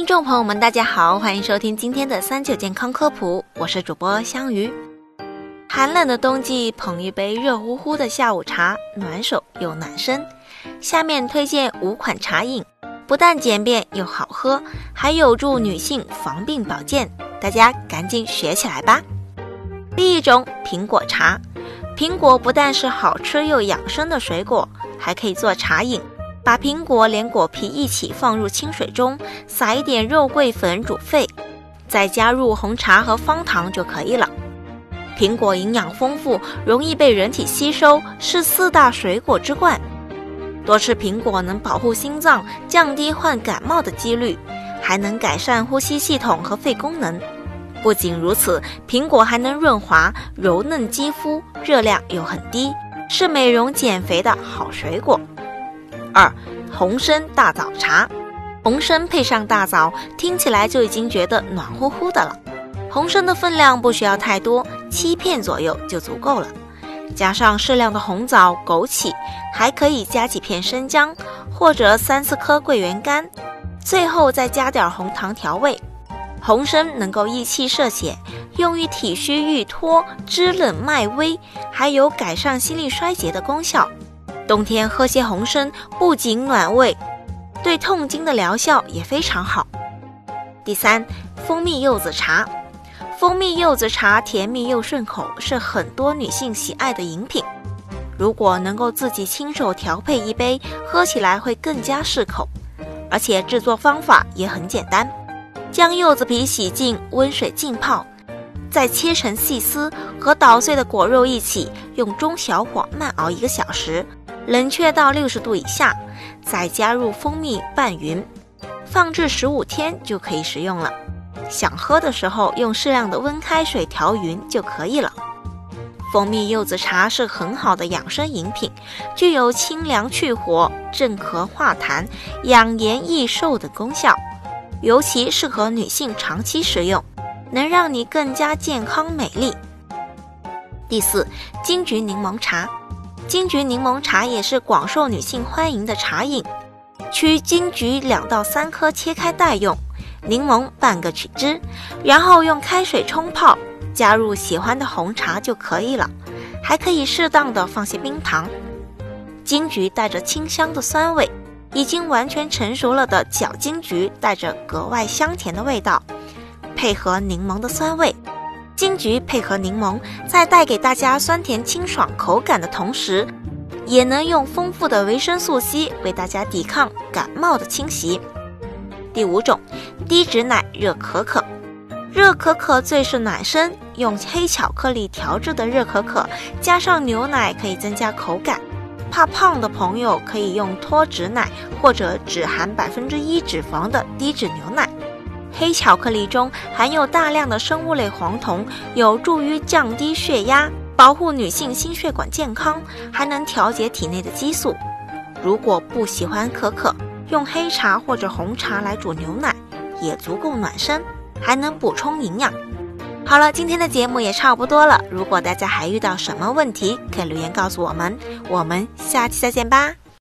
听众朋友们，大家好，欢迎收听今天的三九健康科普，我是主播香鱼。寒冷的冬季，捧一杯热乎乎的下午茶，暖手又暖身。下面推荐五款茶饮，不但简便又好喝，还有助女性防病保健，大家赶紧学起来吧。第一种，苹果茶。苹果不但是好吃又养生的水果，还可以做茶饮。把苹果连果皮一起放入清水中，撒一点肉桂粉煮沸，再加入红茶和方糖就可以了。苹果营养丰富，容易被人体吸收，是四大水果之冠。多吃苹果能保护心脏，降低患感冒的几率，还能改善呼吸系统和肺功能。不仅如此，苹果还能润滑、柔嫩肌肤，热量又很低，是美容减肥的好水果。二，红参大枣茶，红参配上大枣，听起来就已经觉得暖乎乎的了。红参的分量不需要太多，七片左右就足够了。加上适量的红枣、枸杞，还可以加几片生姜或者三四颗桂圆干，最后再加点红糖调味。红参能够益气摄血，用于体虚郁脱、肢冷脉微，还有改善心力衰竭的功效。冬天喝些红参，不仅暖胃，对痛经的疗效也非常好。第三，蜂蜜柚子茶。蜂蜜柚子茶甜蜜又顺口，是很多女性喜爱的饮品。如果能够自己亲手调配一杯，喝起来会更加适口。而且制作方法也很简单，将柚子皮洗净，温水浸泡，再切成细丝，和捣碎的果肉一起，用中小火慢熬一个小时。冷却到六十度以下，再加入蜂蜜拌匀，放置十五天就可以食用了。想喝的时候用适量的温开水调匀就可以了。蜂蜜柚子茶是很好的养生饮品，具有清凉去火、镇咳化痰、养颜益寿的功效，尤其适合女性长期食用，能让你更加健康美丽。第四，金桔柠檬茶。金桔柠檬茶也是广受女性欢迎的茶饮，取金桔两到三颗切开待用，柠檬半个取汁，然后用开水冲泡，加入喜欢的红茶就可以了，还可以适当的放些冰糖。金桔带着清香的酸味，已经完全成熟了的角金桔带着格外香甜的味道，配合柠檬的酸味。金桔配合柠檬，在带给大家酸甜清爽口感的同时，也能用丰富的维生素 C 为大家抵抗感冒的侵袭。第五种，低脂奶热可可。热可可最是暖身，用黑巧克力调制的热可可，加上牛奶可以增加口感。怕胖的朋友可以用脱脂奶或者只含百分之一脂肪的低脂牛奶。黑巧克力中含有大量的生物类黄酮，有助于降低血压，保护女性心血管健康，还能调节体内的激素。如果不喜欢可可，用黑茶或者红茶来煮牛奶，也足够暖身，还能补充营养。好了，今天的节目也差不多了。如果大家还遇到什么问题，可以留言告诉我们。我们下期再见吧。